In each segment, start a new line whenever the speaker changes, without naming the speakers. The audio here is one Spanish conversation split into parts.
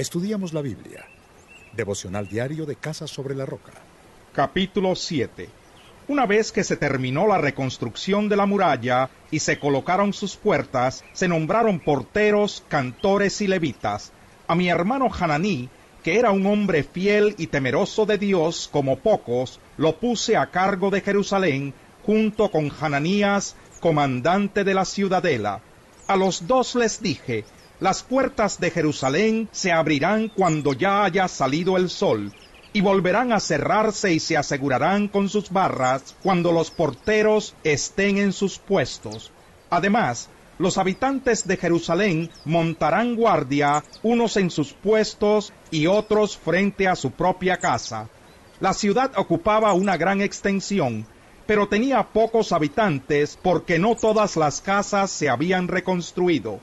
Estudiamos la Biblia. Devocional diario de Casa sobre la Roca.
Capítulo 7. Una vez que se terminó la reconstrucción de la muralla y se colocaron sus puertas, se nombraron porteros, cantores y levitas. A mi hermano Hananí, que era un hombre fiel y temeroso de Dios como pocos, lo puse a cargo de Jerusalén junto con Hananías, comandante de la ciudadela. A los dos les dije, las puertas de Jerusalén se abrirán cuando ya haya salido el sol, y volverán a cerrarse y se asegurarán con sus barras cuando los porteros estén en sus puestos. Además, los habitantes de Jerusalén montarán guardia, unos en sus puestos y otros frente a su propia casa. La ciudad ocupaba una gran extensión, pero tenía pocos habitantes porque no todas las casas se habían reconstruido.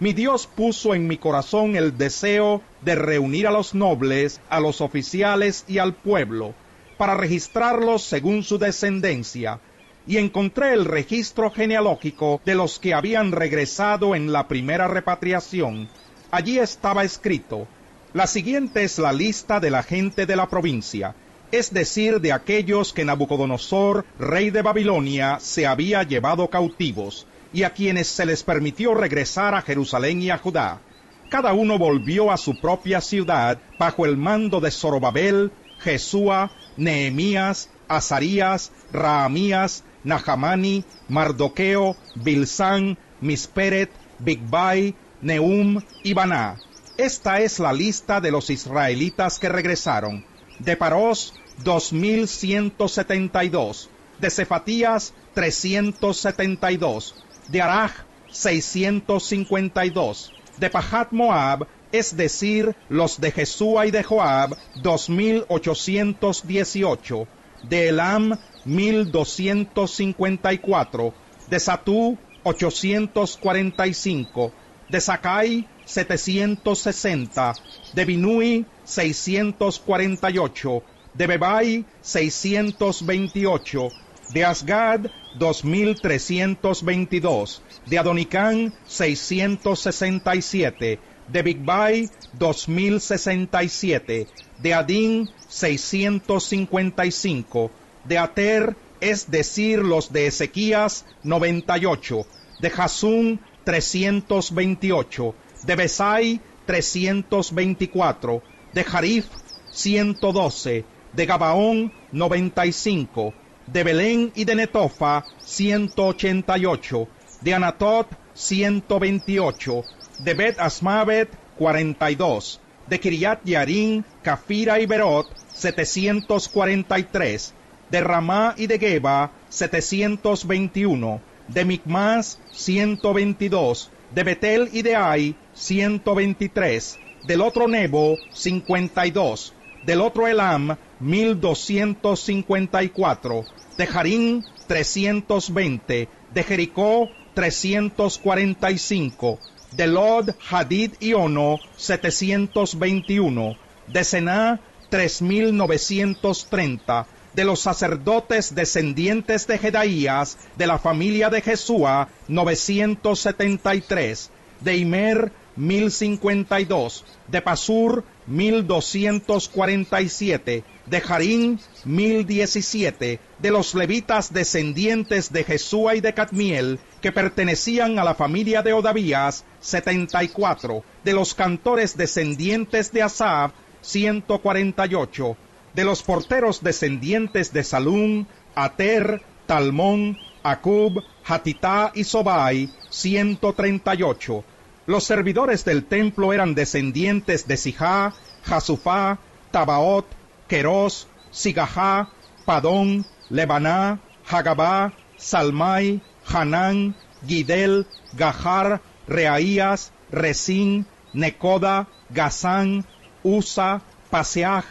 Mi Dios puso en mi corazón el deseo de reunir a los nobles, a los oficiales y al pueblo, para registrarlos según su descendencia, y encontré el registro genealógico de los que habían regresado en la primera repatriación. Allí estaba escrito, la siguiente es la lista de la gente de la provincia, es decir, de aquellos que Nabucodonosor, rey de Babilonia, se había llevado cautivos, y a quienes se les permitió regresar a Jerusalén y a Judá. Cada uno volvió a su propia ciudad bajo el mando de Zorobabel, Jesúa, Nehemías, Azarías, Raamías, Nahamani, Mardoqueo, Bilsán, Misperet, Bigbai, Neum y Baná. Esta es la lista de los israelitas que regresaron de Parós 2172, de Cefatías 372, de Araj 652, de Pahat Moab, es decir, los de Jesúa y de Joab 2818, de Elam 1254, de Satú 845, de Sakai 760, de Binui 648, de Bebai 628, de Asgad 2322, de Adonicán 667, de Bigbai 2067, de Adín 655, de Ater, es decir, los de Ezequías 98, de Jasún 328, de Besai 324, de Jarif 112, de Gabaón 95, de Belén y de Netofa 188, de Anatot 128, de Bet Asmavet 42, de Kiriat Yarin, Cafira y Berot 743, de Ramá y de Geba 721, de Micmas 122, de Betel y de Ai 123, del otro Nebo 52, del otro Elam 1254, de Jarín 320, de Jericó 345, de Lod, Hadid y Ono 721, de Sená 3930, de los sacerdotes descendientes de Jedaías, de la familia de Jesúa 973, de Imer 1052, de Pasur 1247, de Jarín 1017, de los levitas descendientes de Jesúa y de Cadmiel, que pertenecían a la familia de Odavías, 74, de los cantores descendientes de Asab, 148, de los porteros descendientes de Salún, Ater, Talmón, Acub, Hatitá y Sobai, 138, los servidores del templo eran descendientes de Sijá, Jasufá, Tabaot, Queros, Sigajá, Padón, Lebaná, Hagabá, Salmai, Hanán, Gidel, Gajar, Reaías, Resín, Necoda, Gazán, Usa, Paseaj,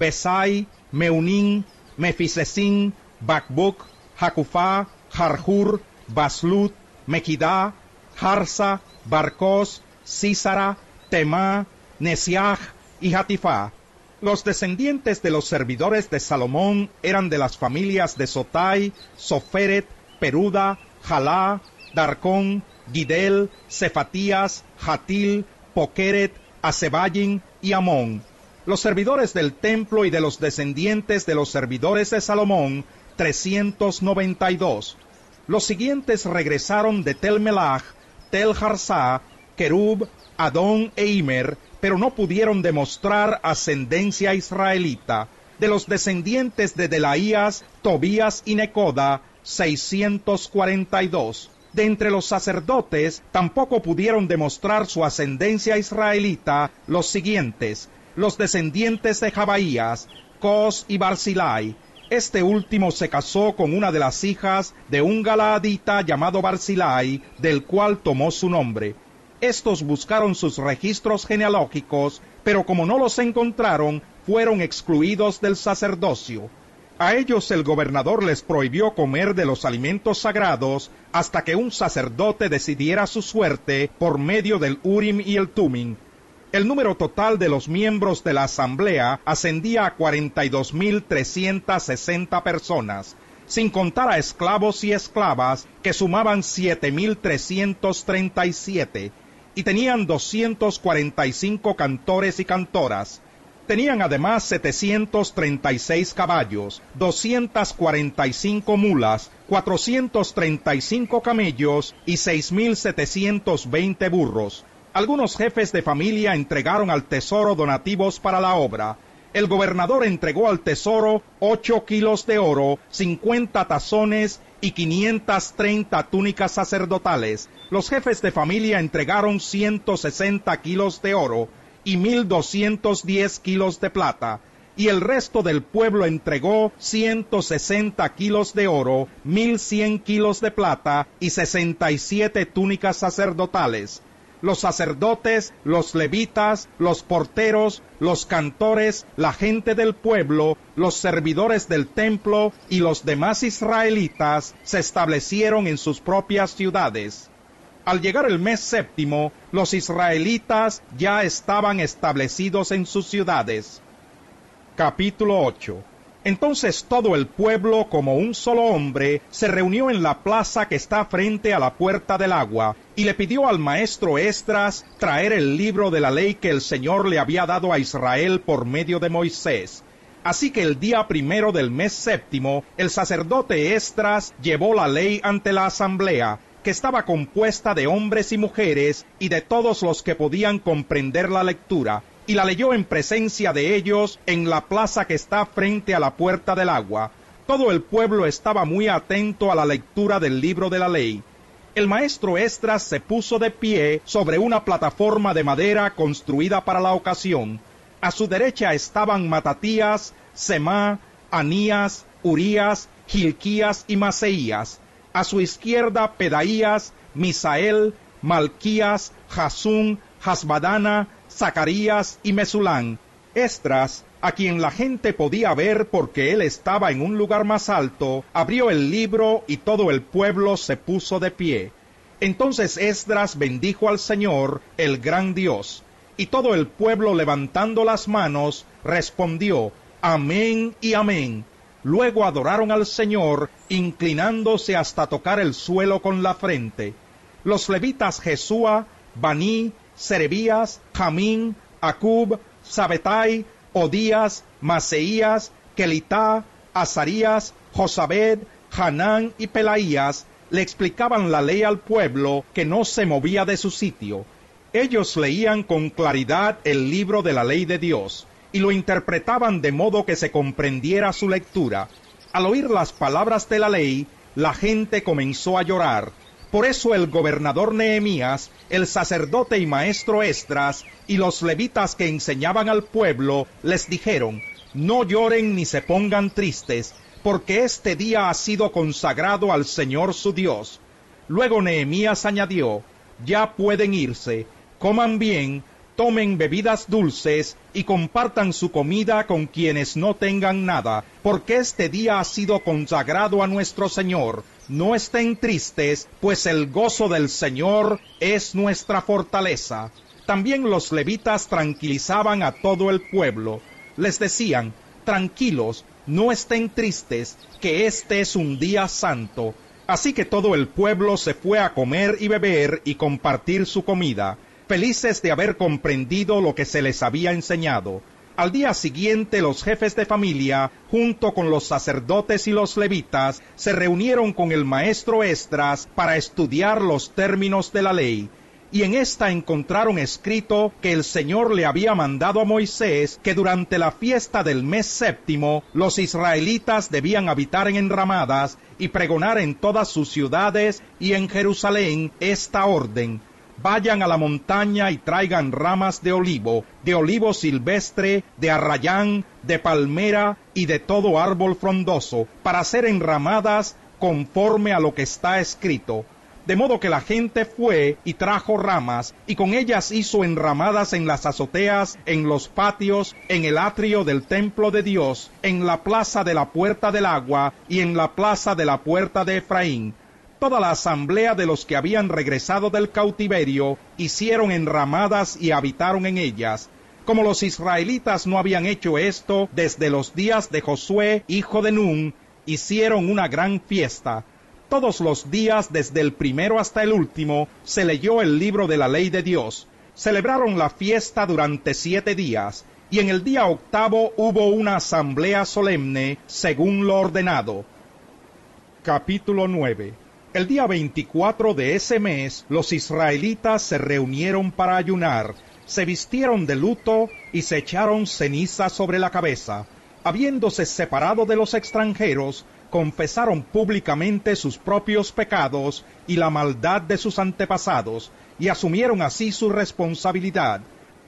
Besai, Meunín, Mefisesín, Bakbuk, Jacufá, Jarjur, Baslut, Mequidá, Harsa, Barcos, Císara, Temá, Nesiaj y Hatifá. Los descendientes de los servidores de Salomón eran de las familias de Sotai, Soferet, Peruda, Jalá, Darcón, Gidel, Cefatías, Hatil, Pokeret, a Sebayin y Amón. Los servidores del templo y de los descendientes de los servidores de Salomón, 392. Los siguientes regresaron de Tel Melach, Tel Kerub, Adón e Imer, pero no pudieron demostrar ascendencia israelita. De los descendientes de Delaías, Tobías y Necoda, 642. De entre los sacerdotes tampoco pudieron demostrar su ascendencia israelita los siguientes, los descendientes de Jabaías, Cos y Barzilai. Este último se casó con una de las hijas de un galaadita llamado Barzilai, del cual tomó su nombre. Estos buscaron sus registros genealógicos, pero como no los encontraron, fueron excluidos del sacerdocio. A ellos el gobernador les prohibió comer de los alimentos sagrados hasta que un sacerdote decidiera su suerte por medio del Urim y el Tumim. El número total de los miembros de la asamblea ascendía a 42.360 personas, sin contar a esclavos y esclavas que sumaban 7.337 y tenían 245 cantores y cantoras. Tenían además 736 caballos, 245 mulas, 435 camellos y 6.720 burros. Algunos jefes de familia entregaron al tesoro donativos para la obra. El gobernador entregó al tesoro 8 kilos de oro, 50 tazones y 530 túnicas sacerdotales. Los jefes de familia entregaron 160 kilos de oro, y mil doscientos diez kilos de plata, y el resto del pueblo entregó ciento sesenta kilos de oro, mil cien kilos de plata y sesenta y siete túnicas sacerdotales. Los sacerdotes, los levitas, los porteros, los cantores, la gente del pueblo, los servidores del templo y los demás israelitas se establecieron en sus propias ciudades. Al llegar el mes séptimo, los israelitas ya estaban establecidos en sus ciudades. Capítulo 8 entonces todo el pueblo, como un solo hombre, se reunió en la plaza que está frente a la puerta del agua, y le pidió al maestro Estras traer el libro de la ley que el Señor le había dado a Israel por medio de Moisés. Así que el día primero del mes séptimo, el sacerdote Estras llevó la ley ante la asamblea, que estaba compuesta de hombres y mujeres y de todos los que podían comprender la lectura, y la leyó en presencia de ellos en la plaza que está frente a la puerta del agua. Todo el pueblo estaba muy atento a la lectura del libro de la ley. El maestro Estras se puso de pie sobre una plataforma de madera construida para la ocasión. A su derecha estaban Matatías, Semá, Anías, Urías, Gilquías y Maseías a su izquierda Pedaías, Misael, Malquías, Jasún, Hasbadana, Zacarías y Mesulán. Estras, a quien la gente podía ver porque él estaba en un lugar más alto, abrió el libro y todo el pueblo se puso de pie. Entonces Esdras bendijo al Señor, el gran Dios, y todo el pueblo levantando las manos respondió, Amén y Amén. Luego adoraron al Señor, inclinándose hasta tocar el suelo con la frente. Los levitas Jesúa, Baní, Serebías, Jamín, Acub, Sabetai, Odías, Maseías, Kelitá, Azarías, Josabed, Hanán y Pelaías le explicaban la ley al pueblo que no se movía de su sitio. Ellos leían con claridad el libro de la ley de Dios y lo interpretaban de modo que se comprendiera su lectura. Al oír las palabras de la ley, la gente comenzó a llorar. Por eso el gobernador Nehemías, el sacerdote y maestro Estras y los levitas que enseñaban al pueblo les dijeron, no lloren ni se pongan tristes, porque este día ha sido consagrado al Señor su Dios. Luego Nehemías añadió, ya pueden irse, coman bien, tomen bebidas dulces y compartan su comida con quienes no tengan nada, porque este día ha sido consagrado a nuestro Señor. No estén tristes, pues el gozo del Señor es nuestra fortaleza. También los levitas tranquilizaban a todo el pueblo. Les decían, tranquilos, no estén tristes, que este es un día santo. Así que todo el pueblo se fue a comer y beber y compartir su comida felices de haber comprendido lo que se les había enseñado. Al día siguiente los jefes de familia, junto con los sacerdotes y los levitas, se reunieron con el maestro Esdras para estudiar los términos de la ley. Y en esta encontraron escrito que el Señor le había mandado a Moisés que durante la fiesta del mes séptimo los israelitas debían habitar en enramadas y pregonar en todas sus ciudades y en Jerusalén esta orden vayan a la montaña y traigan ramas de olivo, de olivo silvestre, de arrayán, de palmera y de todo árbol frondoso, para ser enramadas conforme a lo que está escrito. De modo que la gente fue y trajo ramas, y con ellas hizo enramadas en las azoteas, en los patios, en el atrio del templo de Dios, en la plaza de la puerta del agua y en la plaza de la puerta de Efraín toda la asamblea de los que habían regresado del cautiverio hicieron enramadas y habitaron en ellas. Como los israelitas no habían hecho esto desde los días de Josué, hijo de Nun, hicieron una gran fiesta. Todos los días, desde el primero hasta el último, se leyó el libro de la ley de Dios. Celebraron la fiesta durante siete días, y en el día octavo hubo una asamblea solemne, según lo ordenado. Capítulo 9 el día 24 de ese mes los israelitas se reunieron para ayunar, se vistieron de luto y se echaron ceniza sobre la cabeza. Habiéndose separado de los extranjeros, confesaron públicamente sus propios pecados y la maldad de sus antepasados, y asumieron así su responsabilidad.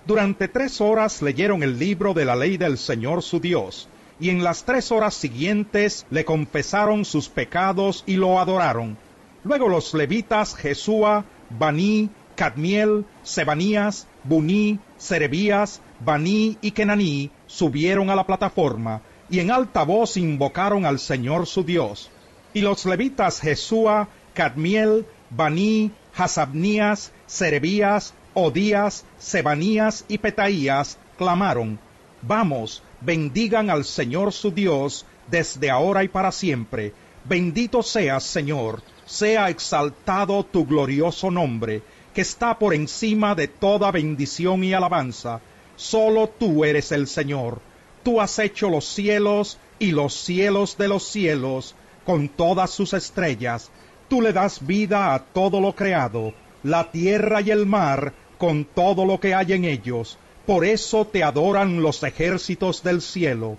Durante tres horas leyeron el libro de la ley del Señor su Dios, y en las tres horas siguientes le confesaron sus pecados y lo adoraron Luego los levitas Jesúa, Baní, Cadmiel, Sebanías, Buní, Serebías, Baní y Kenaní subieron a la plataforma y en alta voz invocaron al Señor su Dios. Y los levitas Jesúa, Cadmiel, Baní, Hasabnías, Serebías, Odías, Sebanías y Petaías clamaron, Vamos, bendigan al Señor su Dios desde ahora y para siempre. Bendito seas, Señor, sea exaltado tu glorioso nombre, que está por encima de toda bendición y alabanza. Solo tú eres el Señor. Tú has hecho los cielos y los cielos de los cielos con todas sus estrellas. Tú le das vida a todo lo creado, la tierra y el mar con todo lo que hay en ellos. Por eso te adoran los ejércitos del cielo.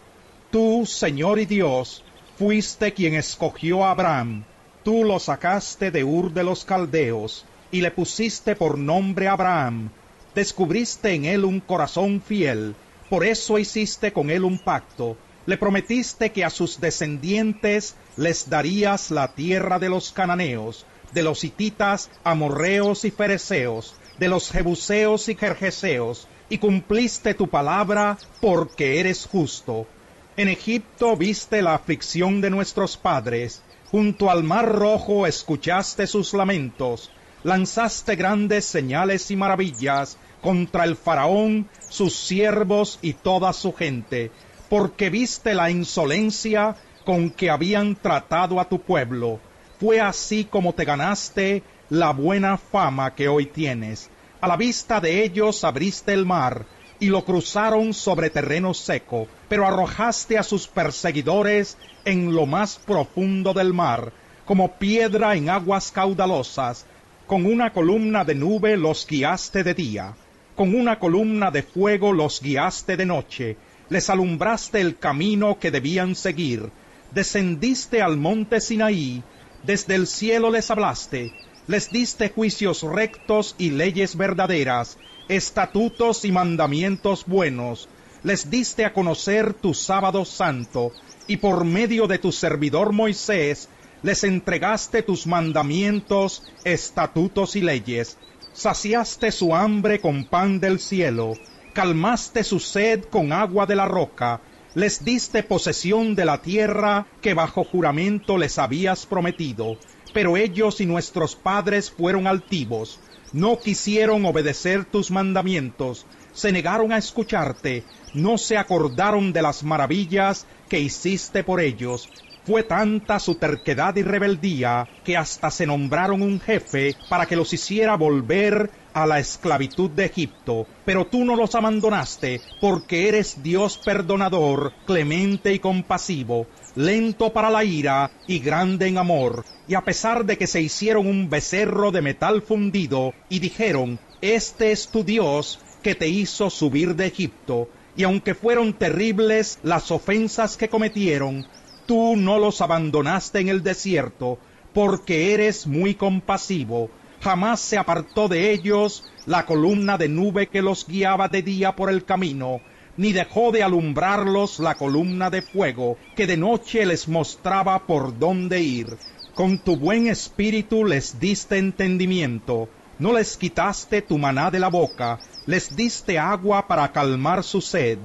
Tú, Señor y Dios, fuiste quien escogió a Abraham Tú lo sacaste de Ur de los Caldeos y le pusiste por nombre Abraham. Descubriste en él un corazón fiel, por eso hiciste con él un pacto. Le prometiste que a sus descendientes les darías la tierra de los cananeos, de los hititas, amorreos y fereceos, de los jebuseos y jerjeseos, y cumpliste tu palabra porque eres justo. En Egipto viste la aflicción de nuestros padres, Junto al mar rojo escuchaste sus lamentos, lanzaste grandes señales y maravillas contra el faraón, sus siervos y toda su gente, porque viste la insolencia con que habían tratado a tu pueblo. Fue así como te ganaste la buena fama que hoy tienes. A la vista de ellos abriste el mar, y lo cruzaron sobre terreno seco, pero arrojaste a sus perseguidores en lo más profundo del mar, como piedra en aguas caudalosas, con una columna de nube los guiaste de día, con una columna de fuego los guiaste de noche, les alumbraste el camino que debían seguir, descendiste al monte Sinaí, desde el cielo les hablaste, les diste juicios rectos y leyes verdaderas, estatutos y mandamientos buenos, les diste a conocer tu sábado santo, y por medio de tu servidor Moisés les entregaste tus mandamientos, estatutos y leyes, saciaste su hambre con pan del cielo, calmaste su sed con agua de la roca, les diste posesión de la tierra que bajo juramento les habías prometido, pero ellos y nuestros padres fueron altivos, no quisieron obedecer tus mandamientos, se negaron a escucharte, no se acordaron de las maravillas que hiciste por ellos. Fue tanta su terquedad y rebeldía que hasta se nombraron un jefe para que los hiciera volver a la esclavitud de Egipto. Pero tú no los abandonaste porque eres Dios perdonador, clemente y compasivo, lento para la ira y grande en amor. Y a pesar de que se hicieron un becerro de metal fundido y dijeron, Este es tu Dios que te hizo subir de Egipto, y aunque fueron terribles las ofensas que cometieron, tú no los abandonaste en el desierto, porque eres muy compasivo. Jamás se apartó de ellos la columna de nube que los guiaba de día por el camino, ni dejó de alumbrarlos la columna de fuego que de noche les mostraba por dónde ir. Con tu buen espíritu les diste entendimiento, no les quitaste tu maná de la boca, les diste agua para calmar su sed,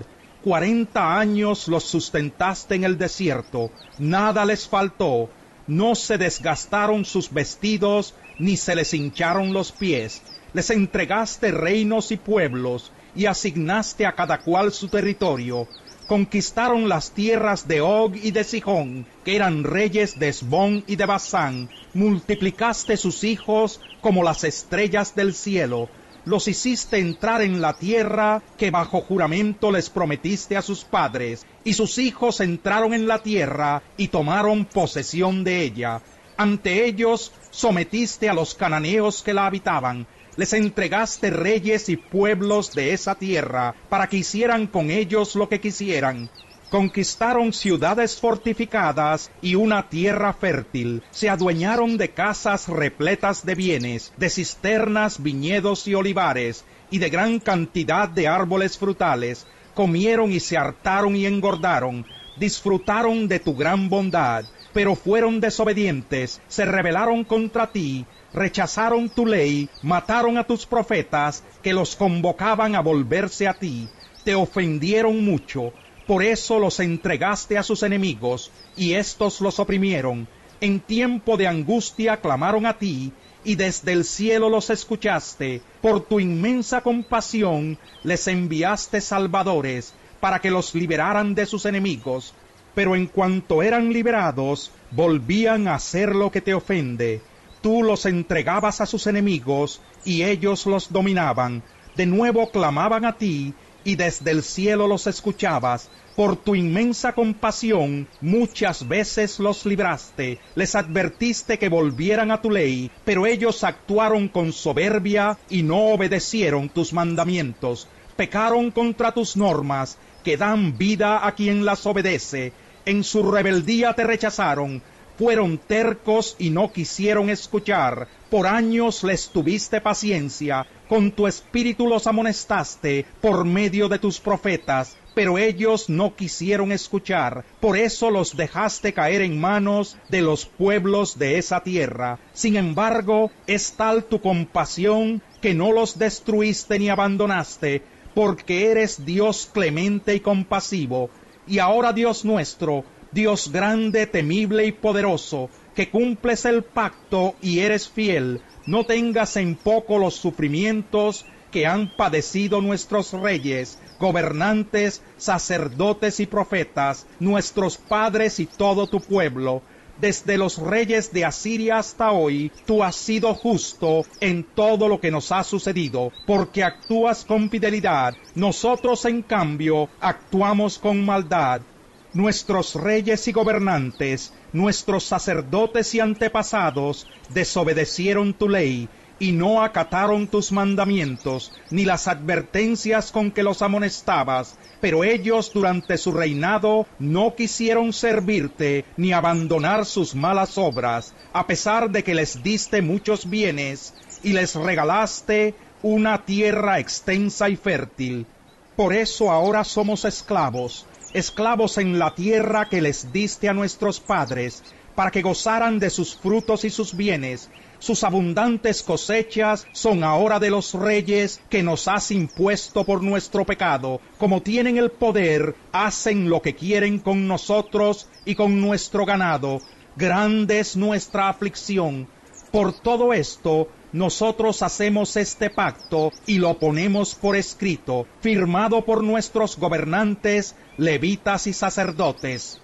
Cuarenta años los sustentaste en el desierto, nada les faltó, no se desgastaron sus vestidos, ni se les hincharon los pies. Les entregaste reinos y pueblos, y asignaste a cada cual su territorio. Conquistaron las tierras de Og y de Sihón, que eran reyes de Esbón y de Basán. Multiplicaste sus hijos como las estrellas del cielo los hiciste entrar en la tierra que bajo juramento les prometiste a sus padres, y sus hijos entraron en la tierra y tomaron posesión de ella. Ante ellos sometiste a los cananeos que la habitaban, les entregaste reyes y pueblos de esa tierra, para que hicieran con ellos lo que quisieran. Conquistaron ciudades fortificadas y una tierra fértil, se adueñaron de casas repletas de bienes, de cisternas, viñedos y olivares, y de gran cantidad de árboles frutales, comieron y se hartaron y engordaron, disfrutaron de tu gran bondad, pero fueron desobedientes, se rebelaron contra ti, rechazaron tu ley, mataron a tus profetas, que los convocaban a volverse a ti, te ofendieron mucho, por eso los entregaste a sus enemigos, y éstos los oprimieron. En tiempo de angustia clamaron a ti, y desde el cielo los escuchaste. Por tu inmensa compasión les enviaste salvadores, para que los liberaran de sus enemigos. Pero en cuanto eran liberados, volvían a hacer lo que te ofende. Tú los entregabas a sus enemigos, y ellos los dominaban. De nuevo clamaban a ti, y desde el cielo los escuchabas. Por tu inmensa compasión muchas veces los libraste, les advertiste que volvieran a tu ley, pero ellos actuaron con soberbia y no obedecieron tus mandamientos, pecaron contra tus normas, que dan vida a quien las obedece, en su rebeldía te rechazaron, fueron tercos y no quisieron escuchar. Por años les tuviste paciencia, con tu espíritu los amonestaste por medio de tus profetas, pero ellos no quisieron escuchar. Por eso los dejaste caer en manos de los pueblos de esa tierra. Sin embargo, es tal tu compasión que no los destruiste ni abandonaste, porque eres Dios clemente y compasivo. Y ahora, Dios nuestro, Dios grande, temible y poderoso, que cumples el pacto y eres fiel, no tengas en poco los sufrimientos que han padecido nuestros reyes, gobernantes, sacerdotes y profetas, nuestros padres y todo tu pueblo. Desde los reyes de Asiria hasta hoy, tú has sido justo en todo lo que nos ha sucedido, porque actúas con fidelidad. Nosotros, en cambio, actuamos con maldad nuestros reyes y gobernantes, nuestros sacerdotes y antepasados desobedecieron tu ley y no acataron tus mandamientos, ni las advertencias con que los amonestabas, pero ellos durante su reinado no quisieron servirte ni abandonar sus malas obras, a pesar de que les diste muchos bienes y les regalaste una tierra extensa y fértil. Por eso ahora somos esclavos, esclavos en la tierra que les diste a nuestros padres, para que gozaran de sus frutos y sus bienes. Sus abundantes cosechas son ahora de los reyes que nos has impuesto por nuestro pecado. Como tienen el poder, hacen lo que quieren con nosotros y con nuestro ganado. Grande es nuestra aflicción. Por todo esto, nosotros hacemos este pacto y lo ponemos por escrito, firmado por nuestros gobernantes, levitas y sacerdotes.